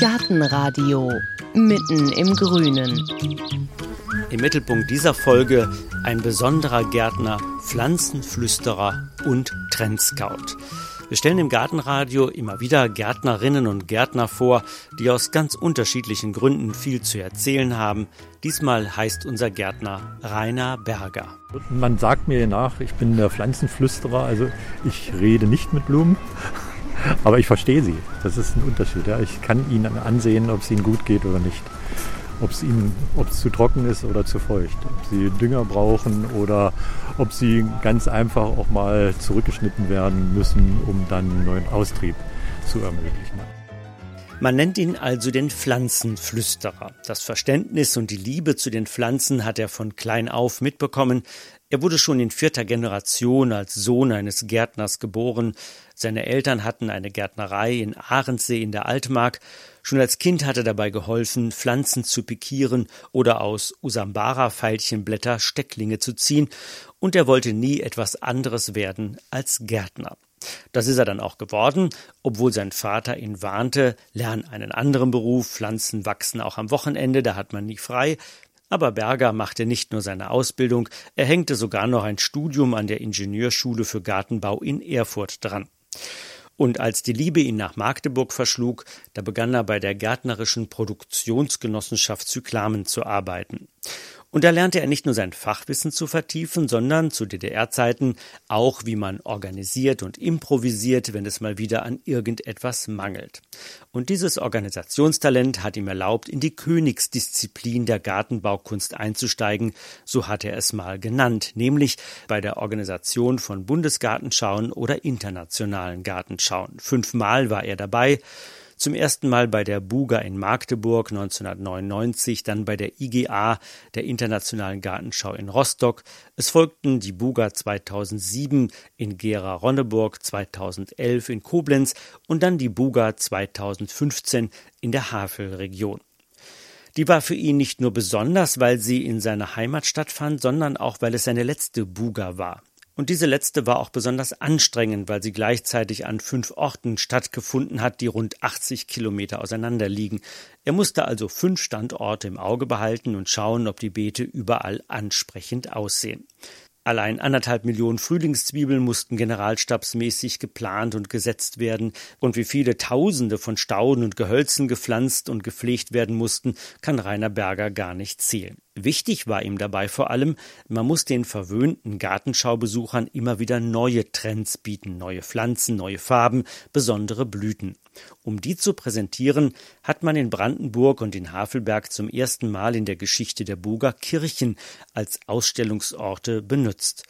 Gartenradio mitten im Grünen. Im Mittelpunkt dieser Folge ein besonderer Gärtner, Pflanzenflüsterer und Trendscout. Wir stellen im Gartenradio immer wieder Gärtnerinnen und Gärtner vor, die aus ganz unterschiedlichen Gründen viel zu erzählen haben. Diesmal heißt unser Gärtner Rainer Berger. Man sagt mir nach, ich bin der Pflanzenflüsterer, also ich rede nicht mit Blumen, aber ich verstehe sie. Das ist ein Unterschied. Ja. Ich kann ihnen ansehen, ob es ihnen gut geht oder nicht ob es ihnen, ob es zu trocken ist oder zu feucht, ob sie Dünger brauchen oder ob sie ganz einfach auch mal zurückgeschnitten werden müssen, um dann einen neuen Austrieb zu ermöglichen. Man nennt ihn also den Pflanzenflüsterer. Das Verständnis und die Liebe zu den Pflanzen hat er von klein auf mitbekommen. Er wurde schon in vierter Generation als Sohn eines Gärtners geboren. Seine Eltern hatten eine Gärtnerei in Ahrensee in der Altmark. Schon als Kind hat er dabei geholfen, Pflanzen zu pikieren oder aus Usambara-Veilchenblätter Stecklinge zu ziehen. Und er wollte nie etwas anderes werden als Gärtner. Das ist er dann auch geworden, obwohl sein Vater ihn warnte, lern einen anderen Beruf, Pflanzen wachsen auch am Wochenende, da hat man nie frei. Aber Berger machte nicht nur seine Ausbildung, er hängte sogar noch ein Studium an der Ingenieurschule für Gartenbau in Erfurt dran. Und als die Liebe ihn nach Magdeburg verschlug, da begann er bei der Gärtnerischen Produktionsgenossenschaft Zyklamen zu arbeiten. Und da lernte er nicht nur sein Fachwissen zu vertiefen, sondern zu DDR-Zeiten auch, wie man organisiert und improvisiert, wenn es mal wieder an irgendetwas mangelt. Und dieses Organisationstalent hat ihm erlaubt, in die Königsdisziplin der Gartenbaukunst einzusteigen, so hat er es mal genannt, nämlich bei der Organisation von Bundesgartenschauen oder internationalen Gartenschauen. Fünfmal war er dabei, zum ersten Mal bei der Buga in Magdeburg 1999, dann bei der IGA, der Internationalen Gartenschau in Rostock. Es folgten die Buga 2007 in Gera-Ronneburg, 2011 in Koblenz und dann die Buga 2015 in der Havelregion. Die war für ihn nicht nur besonders, weil sie in seiner Heimat stattfand, sondern auch, weil es seine letzte Buga war. Und diese letzte war auch besonders anstrengend, weil sie gleichzeitig an fünf Orten stattgefunden hat, die rund 80 Kilometer auseinander liegen. Er musste also fünf Standorte im Auge behalten und schauen, ob die Beete überall ansprechend aussehen. Allein anderthalb Millionen Frühlingszwiebeln mussten generalstabsmäßig geplant und gesetzt werden, und wie viele Tausende von Stauden und Gehölzen gepflanzt und gepflegt werden mussten, kann Rainer Berger gar nicht zählen. Wichtig war ihm dabei vor allem, man muss den verwöhnten Gartenschaubesuchern immer wieder neue Trends bieten, neue Pflanzen, neue Farben, besondere Blüten. Um die zu präsentieren, hat man in Brandenburg und in Havelberg zum ersten Mal in der Geschichte der Buga Kirchen als Ausstellungsorte benutzt.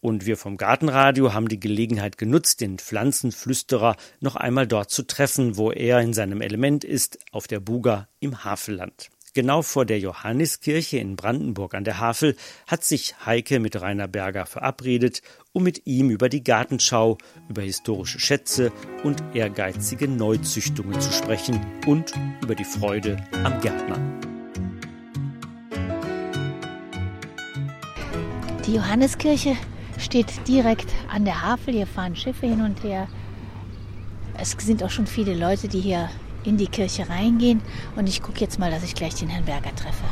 Und wir vom Gartenradio haben die Gelegenheit genutzt, den Pflanzenflüsterer noch einmal dort zu treffen, wo er in seinem Element ist, auf der Buga im Havelland. Genau vor der Johanniskirche in Brandenburg an der Havel hat sich Heike mit Rainer Berger verabredet, um mit ihm über die Gartenschau, über historische Schätze und ehrgeizige Neuzüchtungen zu sprechen und über die Freude am Gärtner. Die Johanniskirche steht direkt an der Havel. Hier fahren Schiffe hin und her. Es sind auch schon viele Leute, die hier in die Kirche reingehen und ich gucke jetzt mal, dass ich gleich den Herrn Berger treffe.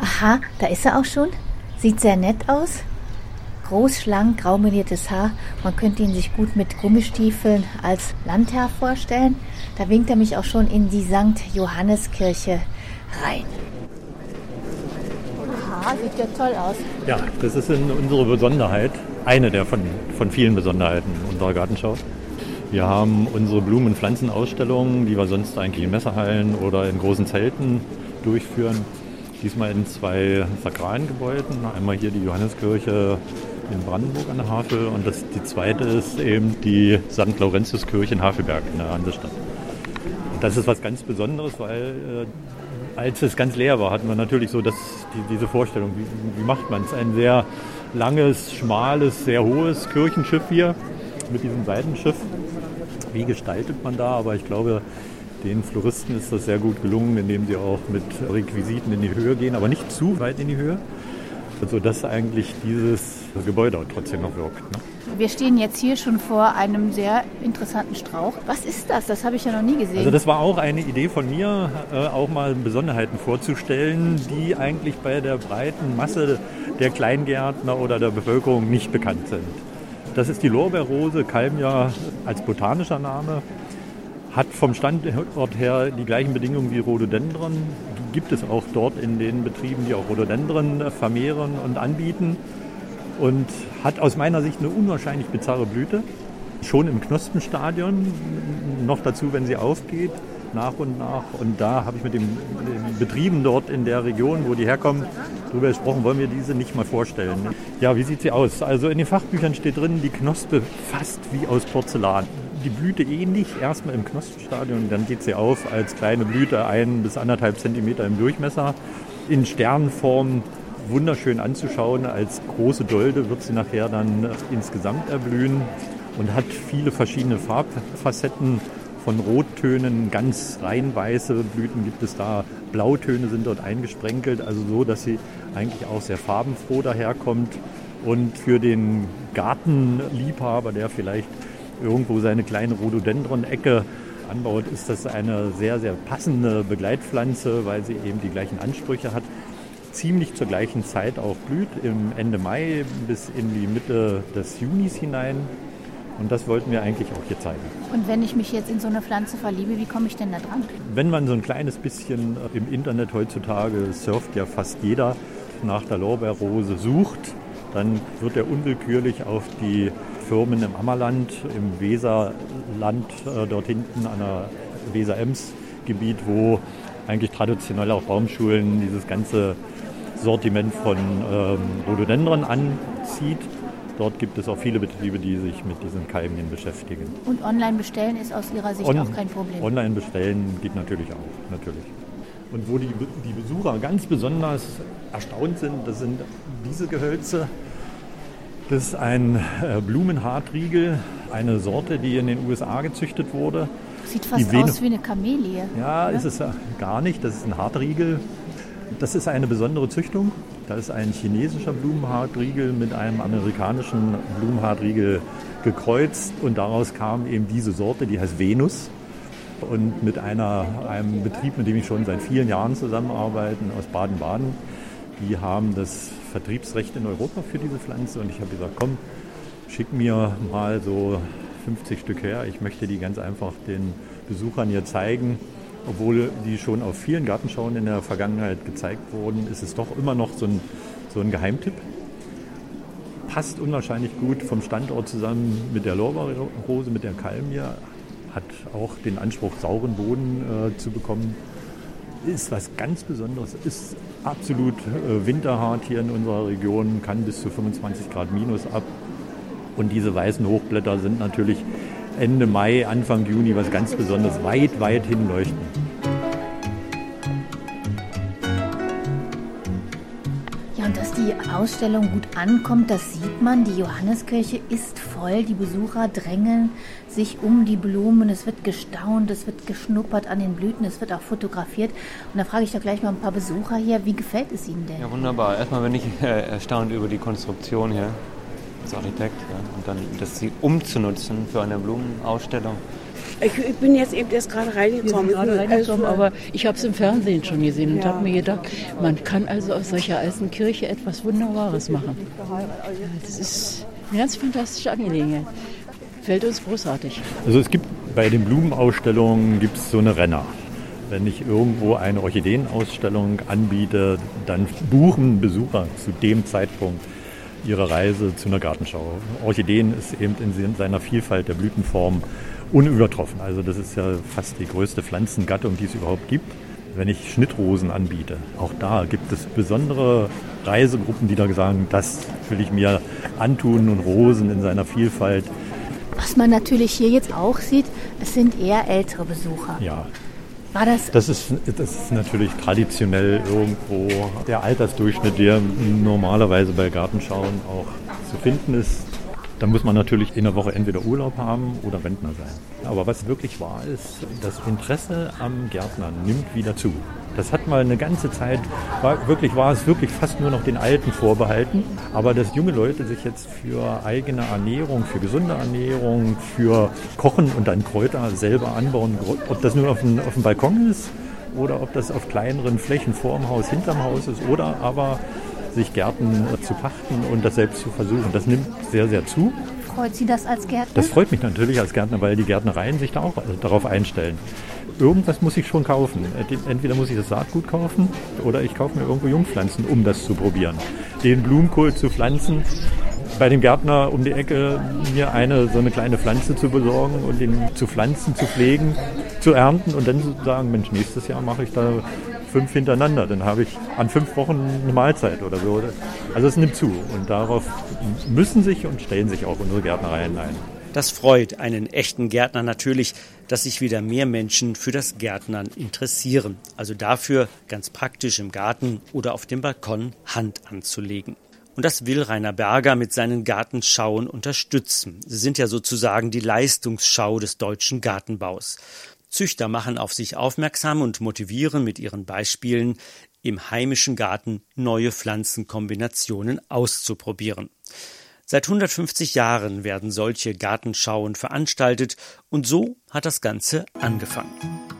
Aha, da ist er auch schon. Sieht sehr nett aus. Groß, schlank, graumeliertes Haar. Man könnte ihn sich gut mit Gummistiefeln als Landherr vorstellen. Da winkt er mich auch schon in die St. Johanneskirche rein. Aha, sieht ja toll aus. Ja, das ist unsere Besonderheit. Eine der von, von vielen Besonderheiten unserer Gartenschau. Wir haben unsere Blumen- und Pflanzenausstellungen, die wir sonst eigentlich in Messerhallen oder in großen Zelten durchführen. Diesmal in zwei sakralen Gebäuden. Einmal hier die Johanneskirche in Brandenburg an der Havel und das, die zweite ist eben die St. Laurentiuskirche in Havelberg in der Hansestadt. Das ist was ganz Besonderes, weil äh, als es ganz leer war, hatten wir natürlich so das, die, diese Vorstellung, wie, wie macht man es? Ein sehr langes, schmales, sehr hohes Kirchenschiff hier mit diesem Seitenschiff wie gestaltet man da, aber ich glaube, den Floristen ist das sehr gut gelungen, indem sie auch mit Requisiten in die Höhe gehen, aber nicht zu weit in die Höhe, sodass eigentlich dieses Gebäude trotzdem noch wirkt. Ne? Wir stehen jetzt hier schon vor einem sehr interessanten Strauch. Was ist das? Das habe ich ja noch nie gesehen. Also das war auch eine Idee von mir, äh, auch mal Besonderheiten vorzustellen, die eigentlich bei der breiten Masse der Kleingärtner oder der Bevölkerung nicht bekannt sind. Das ist die Lorbeerrose, Kalmjahr als botanischer Name, hat vom Standort her die gleichen Bedingungen wie Rhododendron. Die gibt es auch dort in den Betrieben, die auch Rhododendron vermehren und anbieten und hat aus meiner Sicht eine unwahrscheinlich bizarre Blüte. Schon im Knospenstadion, noch dazu, wenn sie aufgeht, nach und nach. Und da habe ich mit den, Betrieben dort in der Region, wo die herkommen, darüber gesprochen, wollen wir diese nicht mal vorstellen. Ja, wie sieht sie aus? Also in den Fachbüchern steht drin, die Knospe fast wie aus Porzellan. Die Blüte ähnlich, erstmal im Knospenstadion, dann geht sie auf als kleine Blüte, ein bis anderthalb Zentimeter im Durchmesser, in Sternform wunderschön anzuschauen. Als große Dolde wird sie nachher dann insgesamt erblühen und hat viele verschiedene Farbfacetten. Von Rottönen, ganz rein weiße Blüten gibt es da, Blautöne sind dort eingesprenkelt, also so, dass sie eigentlich auch sehr farbenfroh daherkommt. Und für den Gartenliebhaber, der vielleicht irgendwo seine kleine Rhododendron-Ecke anbaut, ist das eine sehr, sehr passende Begleitpflanze, weil sie eben die gleichen Ansprüche hat ziemlich zur gleichen Zeit auch blüht, im Ende Mai bis in die Mitte des Junis hinein. Und das wollten wir eigentlich auch hier zeigen. Und wenn ich mich jetzt in so eine Pflanze verliebe, wie komme ich denn da dran? Wenn man so ein kleines bisschen im Internet heutzutage surft, ja fast jeder nach der Lorbeerrose sucht, dann wird er unwillkürlich auf die Firmen im Ammerland, im Weserland, äh, dort hinten an der Weser-Ems-Gebiet, wo eigentlich traditionell auch Baumschulen dieses ganze Sortiment von ähm, Rhododendron anzieht. Dort gibt es auch viele Betriebe, die sich mit diesen Keimien beschäftigen. Und online bestellen ist aus Ihrer Sicht On auch kein Problem? Online bestellen geht natürlich auch, natürlich. Und wo die, die Besucher ganz besonders erstaunt sind, das sind diese Gehölze. Das ist ein äh, Blumenhartriegel, eine Sorte, die in den USA gezüchtet wurde. Sieht fast aus wie eine Kamelie. Ja, oder? ist es gar nicht. Das ist ein Hartriegel das ist eine besondere Züchtung. Da ist ein chinesischer Blumenhartriegel mit einem amerikanischen Blumenhartriegel gekreuzt und daraus kam eben diese Sorte, die heißt Venus. Und mit einer, einem Betrieb, mit dem ich schon seit vielen Jahren zusammenarbeite, aus Baden-Baden, die haben das Vertriebsrecht in Europa für diese Pflanze und ich habe gesagt, komm, schick mir mal so 50 Stück her. Ich möchte die ganz einfach den Besuchern hier zeigen obwohl die schon auf vielen Gartenschauen in der Vergangenheit gezeigt wurden, ist es doch immer noch so ein, so ein Geheimtipp. Passt unwahrscheinlich gut vom Standort zusammen mit der Lorbeerrose, mit der Kalmia. Hat auch den Anspruch, sauren Boden äh, zu bekommen. Ist was ganz Besonderes. Ist absolut äh, winterhart hier in unserer Region, kann bis zu 25 Grad minus ab. Und diese weißen Hochblätter sind natürlich Ende Mai, Anfang Juni was ganz Besonderes, weit, weit hinleuchten. Ja, und dass die Ausstellung gut ankommt, das sieht man. Die Johanneskirche ist voll, die Besucher drängen sich um die Blumen, es wird gestaunt, es wird geschnuppert an den Blüten, es wird auch fotografiert. Und da frage ich doch gleich mal ein paar Besucher hier, wie gefällt es Ihnen denn? Ja, wunderbar. Erstmal bin ich äh, erstaunt über die Konstruktion hier als Architekt. Ja. Und dann das sie umzunutzen für eine Blumenausstellung. Ich, ich bin jetzt eben erst gerade reingekommen. Ich gerade reingekommen, aber ich habe es im Fernsehen schon gesehen und ja. habe mir gedacht, man kann also aus solcher alten Kirche etwas Wunderbares machen. Das ist eine ganz fantastische Angelegenheit. Fällt uns großartig. Also es gibt bei den Blumenausstellungen gibt es so eine Renner. Wenn ich irgendwo eine Orchideenausstellung anbiete, dann buchen Besucher zu dem Zeitpunkt ihre Reise zu einer Gartenschau. Orchideen ist eben in seiner Vielfalt der Blütenform unübertroffen. Also das ist ja fast die größte Pflanzengattung, die es überhaupt gibt. Wenn ich Schnittrosen anbiete, auch da gibt es besondere Reisegruppen, die da sagen, das will ich mir antun und Rosen in seiner Vielfalt. Was man natürlich hier jetzt auch sieht, es sind eher ältere Besucher. Ja, war das? Das ist, das ist natürlich traditionell irgendwo der Altersdurchschnitt, der normalerweise bei Gartenschauen auch zu finden ist. Da muss man natürlich in der Woche entweder Urlaub haben oder Rentner sein. Aber was wirklich wahr ist, das Interesse am Gärtner nimmt wieder zu. Das hat mal eine ganze Zeit, war, wirklich war es wirklich fast nur noch den Alten vorbehalten. Aber dass junge Leute sich jetzt für eigene Ernährung, für gesunde Ernährung, für Kochen und dann Kräuter selber anbauen, ob das nur auf dem, auf dem Balkon ist oder ob das auf kleineren Flächen vor dem Haus, hinterm Haus ist oder aber sich Gärten zu pachten und das selbst zu versuchen. Das nimmt sehr, sehr zu. Freut Sie das als Gärtner? Das freut mich natürlich als Gärtner, weil die Gärtnereien sich da auch darauf einstellen. Irgendwas muss ich schon kaufen. Entweder muss ich das Saatgut kaufen oder ich kaufe mir irgendwo Jungpflanzen, um das zu probieren. Den Blumenkohl zu pflanzen, bei dem Gärtner um die Ecke mir eine so eine kleine Pflanze zu besorgen und den zu pflanzen, zu pflegen, zu ernten und dann zu sagen, Mensch, nächstes Jahr mache ich da fünf hintereinander. Dann habe ich an fünf Wochen eine Mahlzeit oder so. Also es nimmt zu und darauf müssen sich und stellen sich auch unsere Gärtnereien ein. Das freut einen echten Gärtner natürlich, dass sich wieder mehr Menschen für das Gärtnern interessieren. Also dafür ganz praktisch im Garten oder auf dem Balkon Hand anzulegen. Und das will Rainer Berger mit seinen Gartenschauen unterstützen. Sie sind ja sozusagen die Leistungsschau des deutschen Gartenbaus. Züchter machen auf sich aufmerksam und motivieren mit ihren Beispielen, im heimischen Garten neue Pflanzenkombinationen auszuprobieren. Seit 150 Jahren werden solche Gartenschauen veranstaltet und so hat das Ganze angefangen.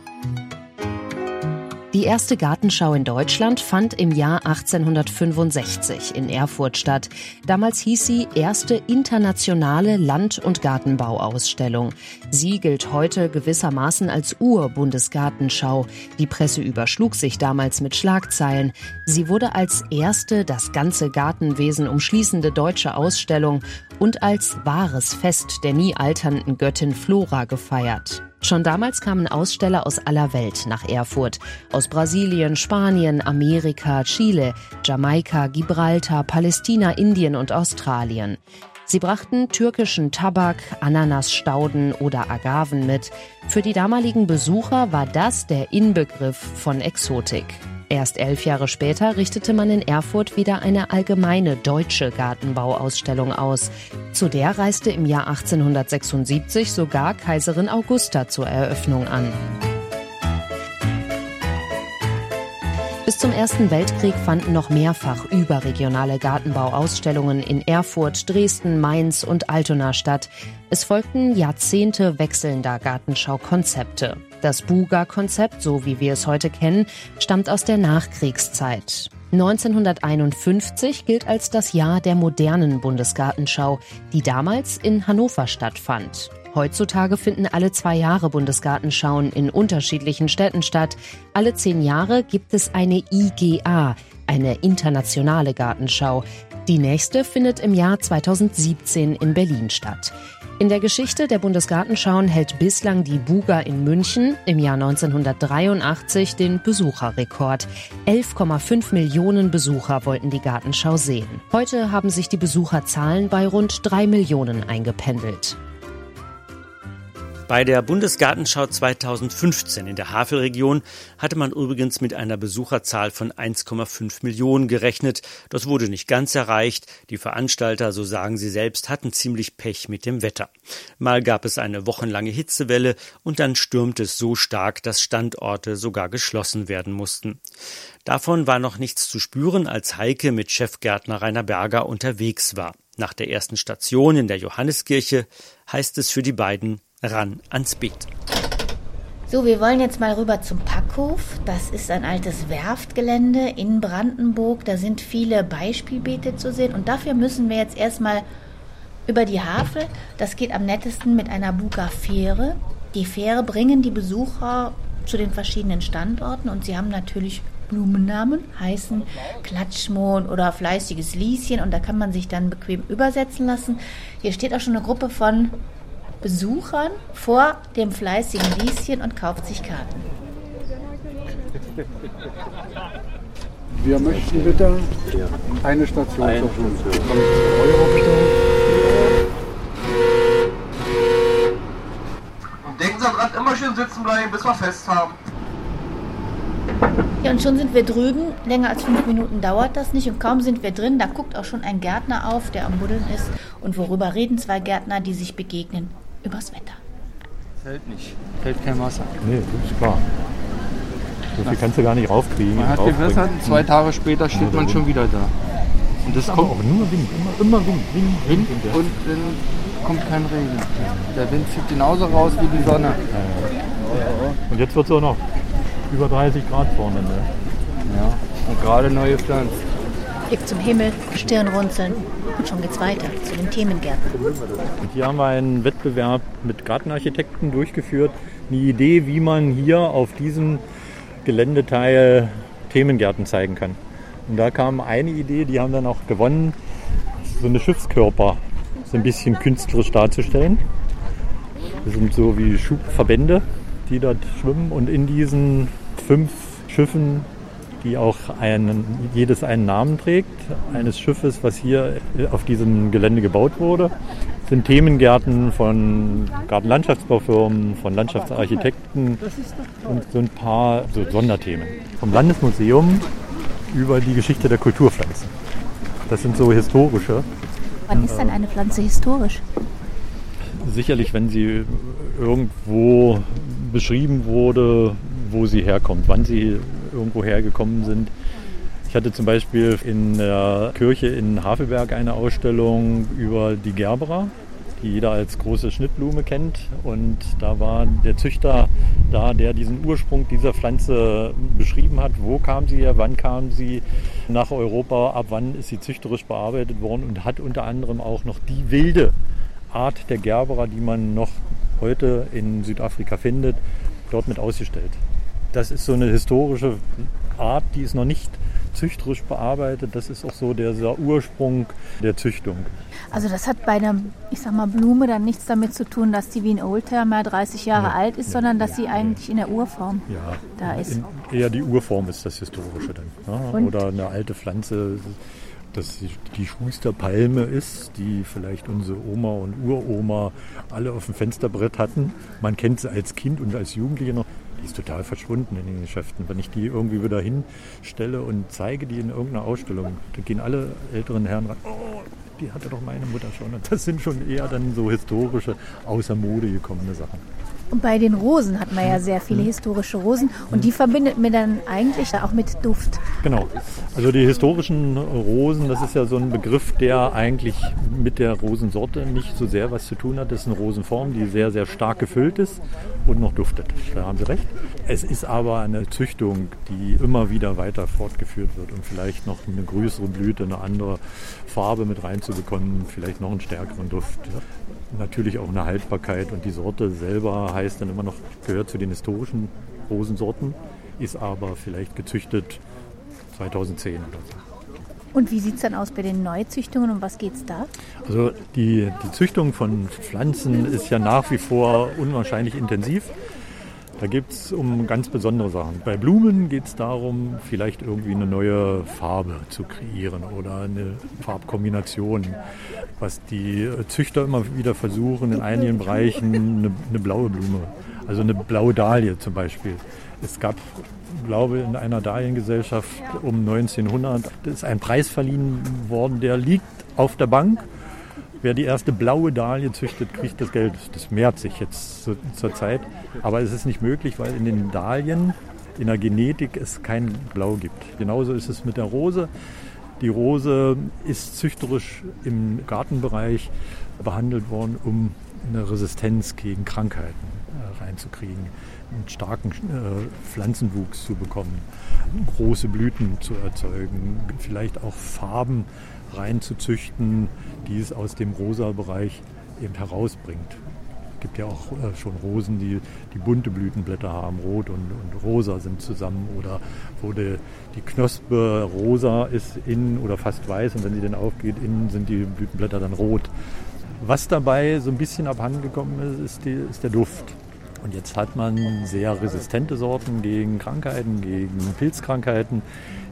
Die erste Gartenschau in Deutschland fand im Jahr 1865 in Erfurt statt. Damals hieß sie erste internationale Land- und Gartenbauausstellung. Sie gilt heute gewissermaßen als Ur-Bundesgartenschau. Die Presse überschlug sich damals mit Schlagzeilen. Sie wurde als erste das ganze Gartenwesen umschließende deutsche Ausstellung und als wahres Fest der nie alternden Göttin Flora gefeiert. Schon damals kamen Aussteller aus aller Welt nach Erfurt. Aus Brasilien, Spanien, Amerika, Chile, Jamaika, Gibraltar, Palästina, Indien und Australien. Sie brachten türkischen Tabak, Ananasstauden oder Agaven mit. Für die damaligen Besucher war das der Inbegriff von Exotik. Erst elf Jahre später richtete man in Erfurt wieder eine allgemeine deutsche Gartenbauausstellung aus. Zu der reiste im Jahr 1876 sogar Kaiserin Augusta zur Eröffnung an. Bis zum Ersten Weltkrieg fanden noch mehrfach überregionale Gartenbauausstellungen in Erfurt, Dresden, Mainz und Altona statt. Es folgten Jahrzehnte wechselnder Gartenschaukonzepte. Das Buga-Konzept, so wie wir es heute kennen, stammt aus der Nachkriegszeit. 1951 gilt als das Jahr der modernen Bundesgartenschau, die damals in Hannover stattfand. Heutzutage finden alle zwei Jahre Bundesgartenschauen in unterschiedlichen Städten statt. Alle zehn Jahre gibt es eine IGA, eine internationale Gartenschau. Die nächste findet im Jahr 2017 in Berlin statt. In der Geschichte der Bundesgartenschauen hält bislang die Buga in München im Jahr 1983 den Besucherrekord. 11,5 Millionen Besucher wollten die Gartenschau sehen. Heute haben sich die Besucherzahlen bei rund drei Millionen eingependelt. Bei der Bundesgartenschau 2015 in der Havelregion hatte man übrigens mit einer Besucherzahl von 1,5 Millionen gerechnet. Das wurde nicht ganz erreicht. Die Veranstalter, so sagen sie selbst, hatten ziemlich Pech mit dem Wetter. Mal gab es eine wochenlange Hitzewelle und dann stürmte es so stark, dass Standorte sogar geschlossen werden mussten. Davon war noch nichts zu spüren, als Heike mit Chefgärtner Rainer Berger unterwegs war. Nach der ersten Station in der Johanneskirche heißt es für die beiden ran ans Beet. So, wir wollen jetzt mal rüber zum Packhof. Das ist ein altes Werftgelände in Brandenburg. Da sind viele Beispielbeete zu sehen. Und dafür müssen wir jetzt erstmal über die Havel. Das geht am nettesten mit einer Buka-Fähre. Die Fähre bringen die Besucher zu den verschiedenen Standorten und sie haben natürlich Blumennamen, heißen Klatschmohn oder fleißiges Lieschen und da kann man sich dann bequem übersetzen lassen. Hier steht auch schon eine Gruppe von Besuchern vor dem fleißigen Lieschen und kauft sich Karten. Wir möchten bitte eine Station zur. Und denken Sie dran, immer schön sitzen bleiben, bis wir fest haben. Ja, und schon sind wir drüben. Länger als fünf Minuten dauert das nicht. Und kaum sind wir drin, da guckt auch schon ein Gärtner auf, der am Buddeln ist. Und worüber reden zwei Gärtner, die sich begegnen? Übers Wetter. Fällt nicht. Fällt kein Wasser. Nee, das ist klar. So viel kannst du gar nicht raufkriegen. Man hat gewässert, zwei Tage später steht man schon wieder da. Und das, kommt auch nur Wind, immer, immer Wind, Wind, Wind, Wind und dann kommt kein Regen. Der Wind zieht genauso raus wie die Sonne. Und jetzt wird es auch noch über 30 Grad vorne. Ne? Ja, und gerade neue Pflanzen. Blick zum Himmel, Stirnrunzeln und schon geht's weiter zu den Themengärten. Hier haben wir einen Wettbewerb mit Gartenarchitekten durchgeführt. Eine Idee, wie man hier auf diesem Geländeteil Themengärten zeigen kann. Und da kam eine Idee, die haben dann auch gewonnen, so eine Schiffskörper so ein bisschen künstlerisch darzustellen. Das sind so wie Schubverbände, die dort schwimmen und in diesen fünf Schiffen, die auch einen, jedes einen Namen trägt, eines Schiffes, was hier auf diesem Gelände gebaut wurde, sind Themengärten von Gartenlandschaftsbaufirmen, von Landschaftsarchitekten und so ein paar so Sonderthemen. Vom Landesmuseum über die Geschichte der Kulturpflanzen. Das sind so historische. Wann ist denn eine Pflanze historisch? Sicherlich, wenn sie irgendwo beschrieben wurde, wo sie herkommt, wann sie irgendwo hergekommen sind. Ich hatte zum Beispiel in der Kirche in Havelberg eine Ausstellung über die Gerbera, die jeder als große Schnittblume kennt. Und da war der Züchter da, der diesen Ursprung dieser Pflanze beschrieben hat. Wo kam sie her, wann kam sie nach Europa, ab wann ist sie züchterisch bearbeitet worden und hat unter anderem auch noch die wilde Art der Gerbera, die man noch heute in Südafrika findet, dort mit ausgestellt. Das ist so eine historische Art, die ist noch nicht züchterisch bearbeitet. Das ist auch so der Ursprung der Züchtung. Also das hat bei einer, ich sag mal, Blume dann nichts damit zu tun, dass die wie ein Oldtimer 30 Jahre nee, alt ist, nee, sondern dass sie eigentlich in der Urform ja, da ist. In, eher die Urform ist das Historische dann. Ja? Oder eine alte Pflanze, dass die Schusterpalme ist, die vielleicht unsere Oma und Uroma alle auf dem Fensterbrett hatten. Man kennt sie als Kind und als Jugendliche noch. Die ist total verschwunden in den Geschäften. Wenn ich die irgendwie wieder hinstelle und zeige die in irgendeiner Ausstellung, dann gehen alle älteren Herren ran, oh, die hatte doch meine Mutter schon. Und das sind schon eher dann so historische, außer Mode gekommene Sachen. Und bei den Rosen hat man ja sehr viele mhm. historische Rosen und die verbindet man dann eigentlich auch mit Duft. Genau. Also die historischen Rosen, das ist ja so ein Begriff, der eigentlich mit der Rosensorte nicht so sehr was zu tun hat. Das ist eine Rosenform, die sehr, sehr stark gefüllt ist und noch duftet. Da haben Sie recht. Es ist aber eine Züchtung, die immer wieder weiter fortgeführt wird und vielleicht noch eine größere Blüte, eine andere Farbe mit reinzubekommen, vielleicht noch einen stärkeren Duft natürlich auch eine Haltbarkeit und die Sorte selber heißt dann immer noch, gehört zu den historischen Rosensorten, ist aber vielleicht gezüchtet 2010 oder so. Und wie sieht es dann aus bei den Neuzüchtungen? Um was geht es da? Also die, die Züchtung von Pflanzen ist ja nach wie vor unwahrscheinlich intensiv. Da geht es um ganz besondere Sachen. Bei Blumen geht es darum, vielleicht irgendwie eine neue Farbe zu kreieren oder eine Farbkombination. Was die Züchter immer wieder versuchen, in einigen Bereichen eine, eine blaue Blume, also eine blaue Dahlie zum Beispiel. Es gab, glaube ich, in einer Dahliengesellschaft um 1900 ist ein Preis verliehen worden, der liegt auf der Bank Wer die erste blaue Dahlie züchtet, kriegt das Geld. Das mehrt sich jetzt zur, Zeit. Aber es ist nicht möglich, weil in den Dahlien, in der Genetik, es kein Blau gibt. Genauso ist es mit der Rose. Die Rose ist züchterisch im Gartenbereich behandelt worden, um eine Resistenz gegen Krankheiten reinzukriegen, einen starken äh, Pflanzenwuchs zu bekommen, große Blüten zu erzeugen, vielleicht auch Farben reinzuzüchten, die es aus dem Rosa-Bereich eben herausbringt. Es gibt ja auch äh, schon Rosen, die, die bunte Blütenblätter haben, rot und, und rosa sind zusammen oder wo die, die Knospe rosa ist innen oder fast weiß und wenn sie dann aufgeht, innen sind die Blütenblätter dann rot. Was dabei so ein bisschen abhanden gekommen ist, ist, die, ist der Duft. Und jetzt hat man sehr resistente Sorten gegen Krankheiten, gegen Pilzkrankheiten.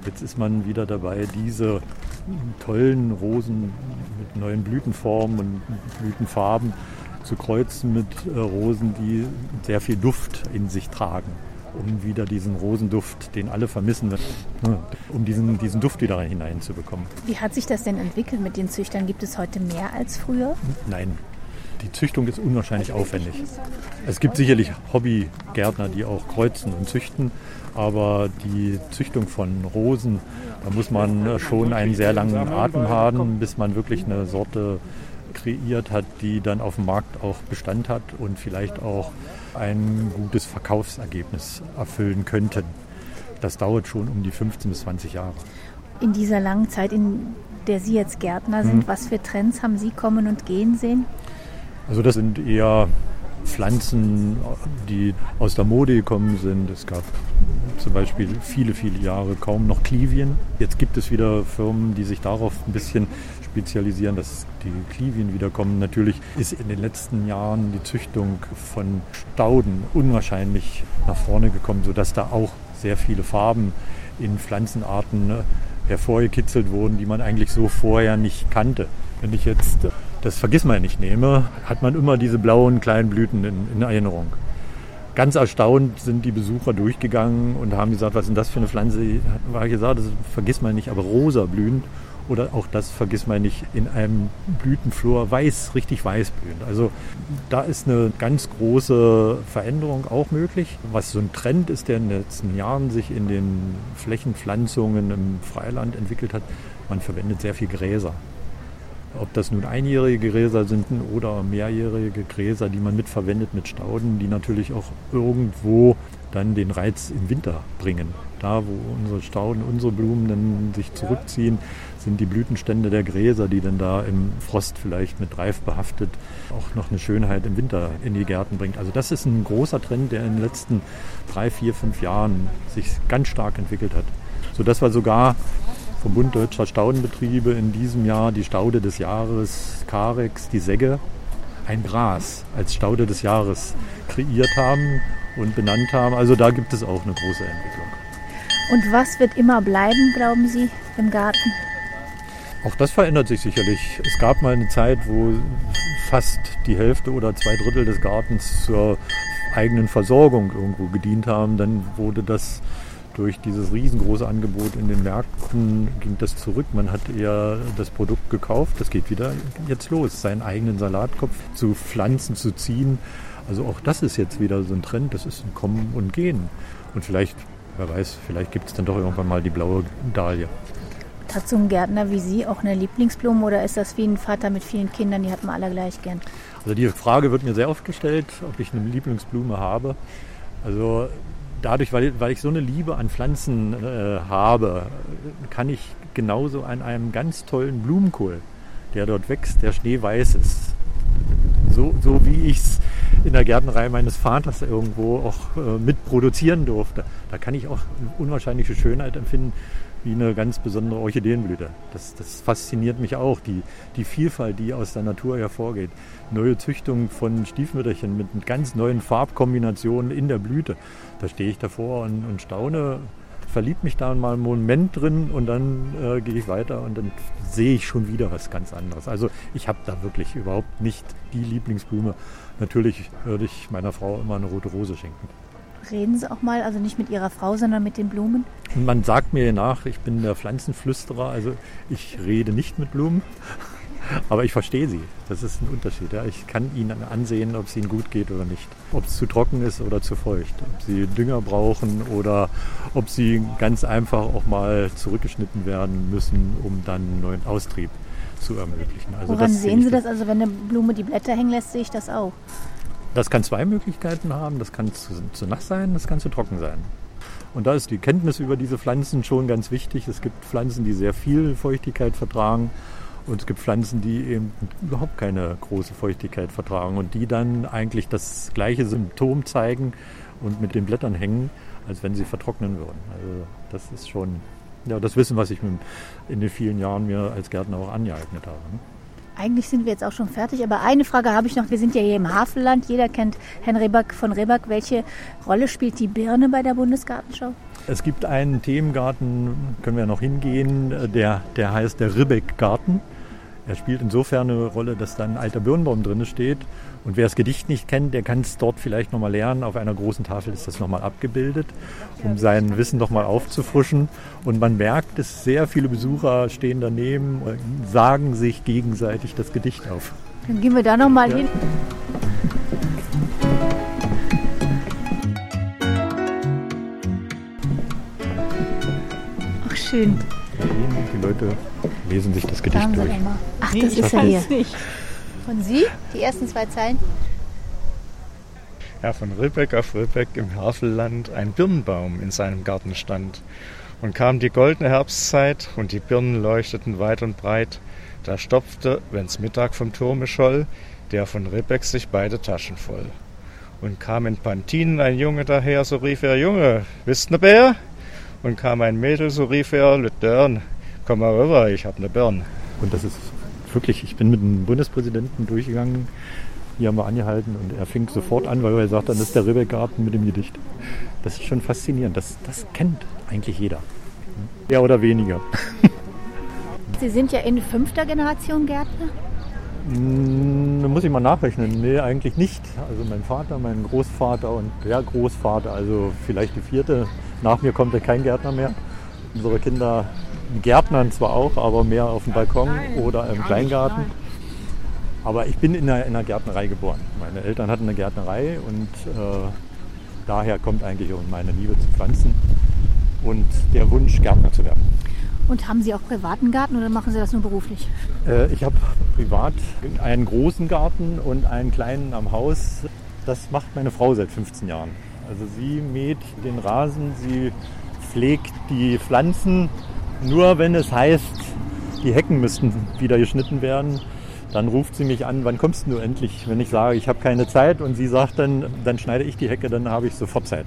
Jetzt ist man wieder dabei, diese tollen Rosen mit neuen Blütenformen und Blütenfarben zu kreuzen mit äh, Rosen, die sehr viel Duft in sich tragen, um wieder diesen Rosenduft, den alle vermissen, äh, um diesen, diesen Duft wieder hineinzubekommen. Wie hat sich das denn entwickelt mit den Züchtern? Gibt es heute mehr als früher? Nein. Die Züchtung ist unwahrscheinlich aufwendig. Es gibt sicherlich Hobbygärtner, die auch kreuzen und züchten, aber die Züchtung von Rosen, da muss man schon einen sehr langen Atem haben, bis man wirklich eine Sorte kreiert hat, die dann auf dem Markt auch Bestand hat und vielleicht auch ein gutes Verkaufsergebnis erfüllen könnten. Das dauert schon um die 15 bis 20 Jahre. In dieser langen Zeit, in der Sie jetzt Gärtner sind, hm. was für Trends haben Sie kommen und gehen sehen? Also das sind eher Pflanzen, die aus der Mode gekommen sind. Es gab zum Beispiel viele, viele Jahre kaum noch Clivien. Jetzt gibt es wieder Firmen, die sich darauf ein bisschen spezialisieren, dass die Clivien wiederkommen. Natürlich ist in den letzten Jahren die Züchtung von Stauden unwahrscheinlich nach vorne gekommen, sodass da auch sehr viele Farben in Pflanzenarten äh, hervorgekitzelt wurden, die man eigentlich so vorher nicht kannte. Wenn ich jetzt das Vergissmal nicht nehme, hat man immer diese blauen kleinen Blüten in, in Erinnerung. Ganz erstaunt sind die Besucher durchgegangen und haben gesagt, was ist denn das für eine Pflanze? War gesagt, das vergiss mal nicht, aber rosa blühend oder auch das, vergiss mal nicht, in einem Blütenflor weiß, richtig weiß blühend. Also da ist eine ganz große Veränderung auch möglich. Was so ein Trend ist, der in den letzten Jahren sich in den Flächenpflanzungen im Freiland entwickelt hat, man verwendet sehr viel Gräser. Ob das nun einjährige Gräser sind oder mehrjährige Gräser, die man mitverwendet mit Stauden, die natürlich auch irgendwo dann den Reiz im Winter bringen. Da, wo unsere Stauden, unsere Blumen dann sich zurückziehen, sind die Blütenstände der Gräser, die dann da im Frost vielleicht mit Reif behaftet auch noch eine Schönheit im Winter in die Gärten bringt. Also das ist ein großer Trend, der in den letzten drei, vier, fünf Jahren sich ganz stark entwickelt hat. Sodass wir sogar vom Bund Deutscher Staudenbetriebe in diesem Jahr die Staude des Jahres Carex, die Segge, ein Gras als Staude des Jahres kreiert haben und benannt haben. Also da gibt es auch eine große Entwicklung. Und was wird immer bleiben, glauben Sie, im Garten? Auch das verändert sich sicherlich. Es gab mal eine Zeit, wo fast die Hälfte oder zwei Drittel des Gartens zur eigenen Versorgung irgendwo gedient haben. Dann wurde das durch dieses riesengroße Angebot in den Märkten ging das zurück. Man hat eher das Produkt gekauft. Das geht wieder jetzt los, seinen eigenen Salatkopf zu pflanzen, zu ziehen. Also auch das ist jetzt wieder so ein Trend. Das ist ein Kommen und Gehen. Und vielleicht, wer weiß, vielleicht gibt es dann doch irgendwann mal die blaue Dahlia. Hat so ein Gärtner wie Sie auch eine Lieblingsblume oder ist das wie ein Vater mit vielen Kindern, die hat man alle gleich gern? Also die Frage wird mir sehr oft gestellt, ob ich eine Lieblingsblume habe. Also dadurch, weil, weil ich so eine Liebe an Pflanzen äh, habe, kann ich genauso an einem ganz tollen Blumenkohl, der dort wächst, der schneeweiß ist, so, so wie ich es in der Gärtnerei meines Vaters irgendwo auch äh, mitproduzieren durfte, da kann ich auch unwahrscheinliche Schönheit empfinden, wie eine ganz besondere Orchideenblüte. Das, das fasziniert mich auch, die, die Vielfalt, die aus der Natur hervorgeht. Neue Züchtung von Stiefmütterchen mit ganz neuen Farbkombinationen in der Blüte. Da stehe ich davor und, und staune, verliebe mich da mal einen Moment drin und dann äh, gehe ich weiter und dann sehe ich schon wieder was ganz anderes. Also ich habe da wirklich überhaupt nicht die Lieblingsblume. Natürlich würde ich meiner Frau immer eine rote Rose schenken. Reden Sie auch mal, also nicht mit Ihrer Frau, sondern mit den Blumen? Man sagt mir nach, ich bin der Pflanzenflüsterer, also ich rede nicht mit Blumen, aber ich verstehe sie. Das ist ein Unterschied. Ja. Ich kann ihnen ansehen, ob es ihnen gut geht oder nicht. Ob es zu trocken ist oder zu feucht. Ob sie Dünger brauchen oder ob sie ganz einfach auch mal zurückgeschnitten werden müssen, um dann einen neuen Austrieb zu ermöglichen. Also Woran sehen Sie das? Also wenn eine Blume die Blätter hängen lässt, sehe ich das auch. Das kann zwei Möglichkeiten haben. Das kann zu, zu nass sein, das kann zu trocken sein. Und da ist die Kenntnis über diese Pflanzen schon ganz wichtig. Es gibt Pflanzen, die sehr viel Feuchtigkeit vertragen und es gibt Pflanzen, die eben überhaupt keine große Feuchtigkeit vertragen und die dann eigentlich das gleiche Symptom zeigen und mit den Blättern hängen, als wenn sie vertrocknen würden. Also das ist schon ja, das Wissen, was ich in den vielen Jahren mir als Gärtner auch angeeignet habe. Eigentlich sind wir jetzt auch schon fertig, aber eine Frage habe ich noch. Wir sind ja hier im Havelland. Jeder kennt Herrn Reback von Reback. Welche Rolle spielt die Birne bei der Bundesgartenschau? Es gibt einen Themengarten, können wir noch hingehen, der, der heißt der Ribbeck-Garten. Er spielt insofern eine Rolle, dass da ein alter Birnbaum drin steht. Und wer das Gedicht nicht kennt, der kann es dort vielleicht nochmal lernen. Auf einer großen Tafel ist das nochmal abgebildet, um sein Wissen nochmal aufzufrischen. Und man merkt, dass sehr viele Besucher stehen daneben und sagen sich gegenseitig das Gedicht auf. Dann gehen wir da noch mal ja. hin. Ach, schön. Die Leute lesen sich das Gedicht durch. Ach, das ist ja hier. Nicht. Und Sie? Die ersten zwei Zeilen? Ja, von Ribbeck auf Ribbeck im Havelland ein Birnbaum in seinem Garten stand. Und kam die goldene Herbstzeit und die Birnen leuchteten weit und breit. Da stopfte, wenn's Mittag vom Turme scholl, der von Ribbeck sich beide Taschen voll. Und kam in Pantinen ein Junge daher, so rief er, Junge, bist ne Bär? Und kam ein Mädel, so rief er, Lüttern, komm mal rüber, ich hab ne Birn. Und das ist wirklich, ich bin mit dem Bundespräsidenten durchgegangen, hier haben wir angehalten und er fing sofort an, weil er sagt, dann ist der Ribbeck-Garten mit dem Gedicht. Das ist schon faszinierend. Das, das kennt eigentlich jeder. Mehr oder weniger. Sie sind ja in fünfter Generation Gärtner? Hm, da muss ich mal nachrechnen. Nee, eigentlich nicht. Also mein Vater, mein Großvater und der Großvater, also vielleicht die vierte. Nach mir kommt ja kein Gärtner mehr. Unsere Kinder gärtnern zwar auch, aber mehr auf dem Balkon oder im Kleingarten. Aber ich bin in einer, in einer, Gärtnerei geboren. Meine Eltern hatten eine Gärtnerei und äh, daher kommt eigentlich auch meine Liebe zu Pflanzen und der Wunsch, Gärtner zu werden. Und haben Sie auch privaten Garten oder machen Sie das nur beruflich? Äh, ich habe privat einen großen Garten und einen kleinen am Haus. Das macht meine Frau seit 15 Jahren. Also sie mäht den Rasen, sie pflegt die Pflanzen. Nur wenn es heißt, die Hecken müssten wieder geschnitten werden, dann ruft sie mich an, wann kommst du endlich? Wenn ich sage, ich habe keine Zeit und sie sagt dann, dann schneide ich die Hecke, dann habe ich sofort Zeit.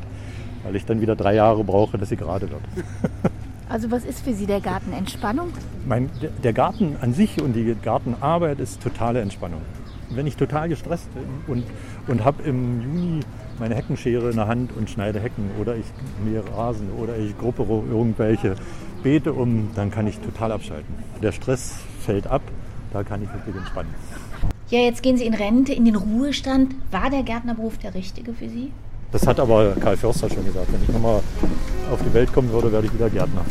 Weil ich dann wieder drei Jahre brauche, dass sie gerade wird. Also was ist für Sie der Garten? Entspannung? Mein, der Garten an sich und die Gartenarbeit ist totale Entspannung. Wenn ich total gestresst bin und, und habe im Juni meine Heckenschere in der Hand und schneide Hecken oder ich mähe Rasen oder ich gruppe irgendwelche Beete um, dann kann ich total abschalten. Der Stress fällt ab da kann ich wirklich entspannen. Ja, jetzt gehen Sie in Rente, in den Ruhestand. War der Gärtnerberuf der richtige für Sie? Das hat aber Karl Förster schon gesagt. Wenn ich nochmal auf die Welt kommen würde, werde ich wieder Gärtner.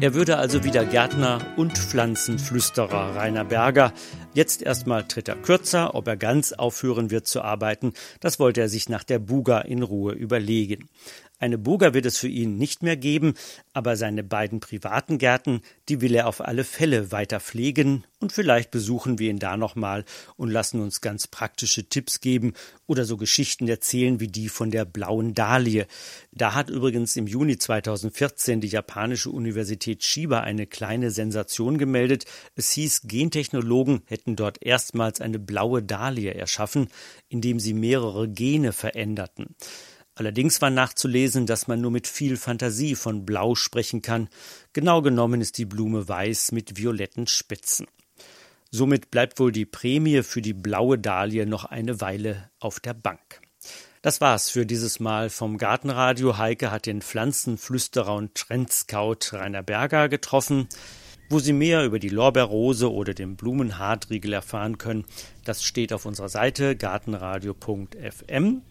Er würde also wieder Gärtner und Pflanzenflüsterer Rainer Berger. Jetzt erstmal tritt er kürzer, ob er ganz aufhören wird zu arbeiten, das wollte er sich nach der Buga in Ruhe überlegen. Eine Burger wird es für ihn nicht mehr geben, aber seine beiden privaten Gärten, die will er auf alle Fälle weiter pflegen und vielleicht besuchen wir ihn da nochmal und lassen uns ganz praktische Tipps geben oder so Geschichten erzählen wie die von der blauen Dahlie. Da hat übrigens im Juni 2014 die japanische Universität Shiba eine kleine Sensation gemeldet. Es hieß, Gentechnologen hätten dort erstmals eine blaue Dahlie erschaffen, indem sie mehrere Gene veränderten. Allerdings war nachzulesen, dass man nur mit viel Fantasie von Blau sprechen kann. Genau genommen ist die Blume weiß mit violetten Spitzen. Somit bleibt wohl die Prämie für die blaue Dahlie noch eine Weile auf der Bank. Das war's für dieses Mal vom Gartenradio. Heike hat den Pflanzenflüsterer und Trendscout Rainer Berger getroffen. Wo Sie mehr über die Lorbeerrose oder den Blumenhartriegel erfahren können, das steht auf unserer Seite gartenradio.fm.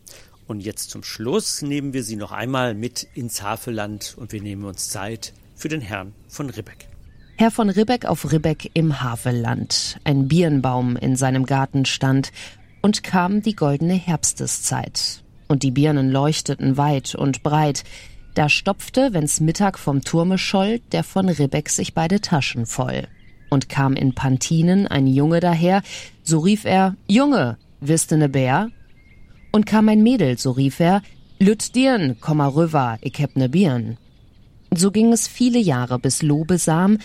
Und jetzt zum Schluss nehmen wir Sie noch einmal mit ins Havelland und wir nehmen uns Zeit für den Herrn von Ribbeck. Herr von Ribbeck auf Ribbeck im Havelland. Ein Birnbaum in seinem Garten stand und kam die goldene Herbsteszeit. Und die Birnen leuchteten weit und breit. Da stopfte, wenn's Mittag vom Turme scholl, der von Ribbeck sich beide Taschen voll. Und kam in Pantinen ein Junge daher, so rief er, Junge, wisst ne Bär? Und kam ein Mädel, so rief er, Lüt dirn, komm mal rüber, ich heb ne Birn. So ging es viele Jahre, bis Lobesam,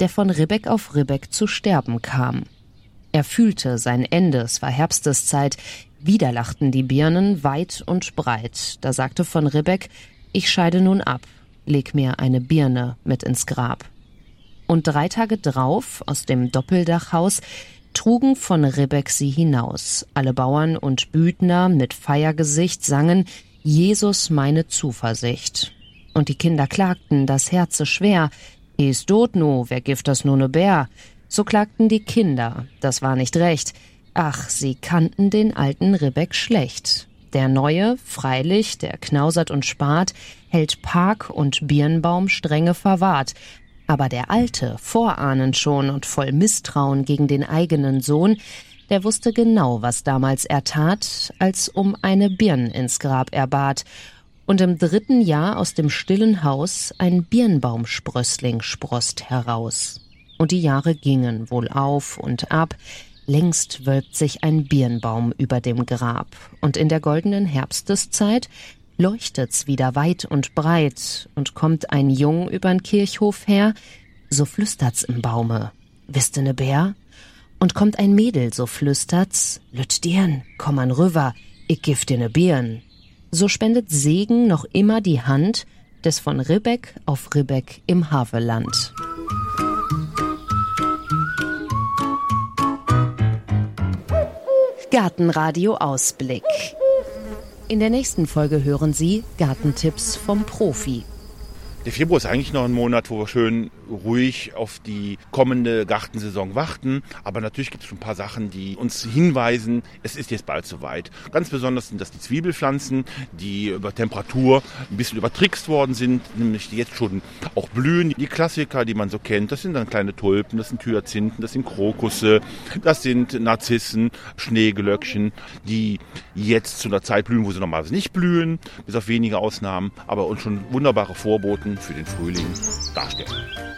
der von Ribbeck auf Ribbeck zu sterben kam. Er fühlte sein Ende, es war Herbsteszeit, wieder lachten die Birnen weit und breit. Da sagte von Ribbeck, ich scheide nun ab, leg mir eine Birne mit ins Grab. Und drei Tage drauf, aus dem Doppeldachhaus, trugen von Ribbeck sie hinaus. Alle Bauern und Büdner mit Feiergesicht sangen Jesus meine Zuversicht. Und die Kinder klagten, das Herze schwer. Is dot no, wer gift das nur ne Bär? So klagten die Kinder, das war nicht recht. Ach, sie kannten den alten Ribbeck schlecht. Der neue, freilich, der knausert und spart, hält Park und Birnbaum strenge verwahrt. Aber der Alte, vorahnend schon und voll Misstrauen gegen den eigenen Sohn, der wusste genau, was damals er tat, als um eine Birn ins Grab erbat und im dritten Jahr aus dem stillen Haus ein Birnbaumsprössling sproßt heraus. Und die Jahre gingen wohl auf und ab, längst wölbt sich ein Birnbaum über dem Grab, und in der goldenen Herbsteszeit leuchtet's wieder weit und breit, und kommt ein Jung übern Kirchhof her, so flüstert's im Baume. Wisst ne Bär? Und kommt ein Mädel, so flüstert's, lüt dirn, komm an rüber, ich gif dir ne Birn. So spendet Segen noch immer die Hand des von Ribbeck auf Ribbeck im Havelland. Gartenradio Ausblick. In der nächsten Folge hören Sie Gartentipps vom Profi. Der Februar ist eigentlich noch ein Monat, wo wir schön ruhig auf die kommende Gartensaison warten. Aber natürlich gibt es schon ein paar Sachen, die uns hinweisen, es ist jetzt bald soweit. Ganz besonders sind das die Zwiebelpflanzen, die über Temperatur ein bisschen übertrickst worden sind, nämlich die jetzt schon auch blühen. Die Klassiker, die man so kennt, das sind dann kleine Tulpen, das sind Hyazinthen, das sind Krokusse, das sind Narzissen, Schneegelöckchen, die jetzt zu einer Zeit blühen, wo sie normalerweise nicht blühen, bis auf wenige Ausnahmen, aber uns schon wunderbare Vorboten für den Frühling darstellen.